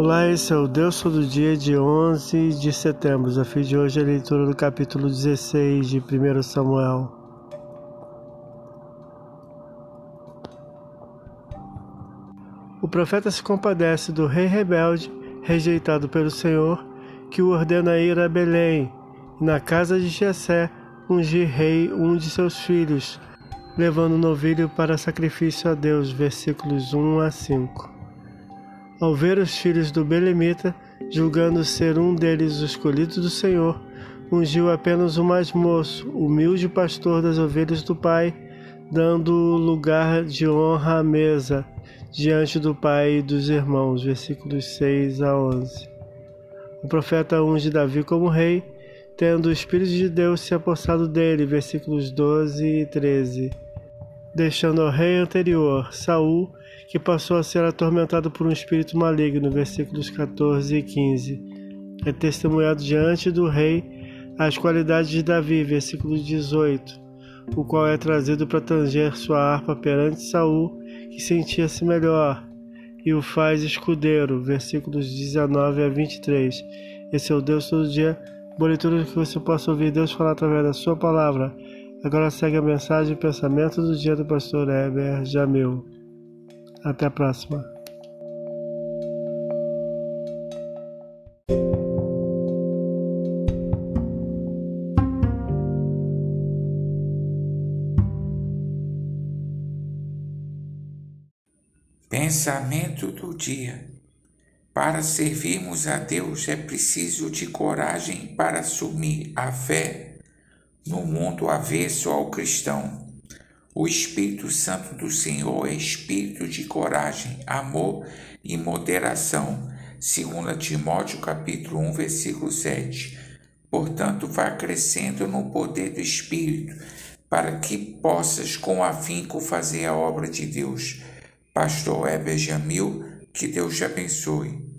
Olá, esse é o Deus Todo Dia de 11 de setembro. O desafio de hoje é a leitura do capítulo 16 de 1 Samuel. O profeta se compadece do rei rebelde, rejeitado pelo Senhor, que o ordena ir a Belém, e na casa de Jessé ungir rei um de seus filhos, levando o novilho para sacrifício a Deus. Versículos 1 a 5. Ao ver os filhos do Belemita, julgando ser um deles o escolhido do Senhor, ungiu apenas o mais moço, humilde pastor das ovelhas do Pai, dando lugar de honra à mesa, diante do Pai e dos irmãos. Versículos 6 a 11. O profeta unge Davi como rei, tendo o Espírito de Deus se apossado dele. Versículos 12 e 13. Deixando ao rei anterior, Saul, que passou a ser atormentado por um espírito maligno, versículos 14 e 15. É testemunhado diante do rei as qualidades de Davi, versículo 18, o qual é trazido para tanger sua harpa perante Saul, que sentia-se melhor, e o faz escudeiro, versículos 19 a 23. Esse é o Deus todo dia. Boa que você possa ouvir Deus falar através da sua palavra. Agora segue a mensagem e pensamento do dia do pastor Heber Jamil. Até a próxima. Pensamento do dia. Para servirmos a Deus é preciso de coragem para assumir a fé no mundo avesso ao cristão. O Espírito Santo do Senhor é espírito de coragem, amor e moderação, segundo Timóteo capítulo 1, versículo 7. Portanto, vá crescendo no poder do Espírito, para que possas com afinco fazer a obra de Deus. Pastor Heber Jamil, que Deus te abençoe.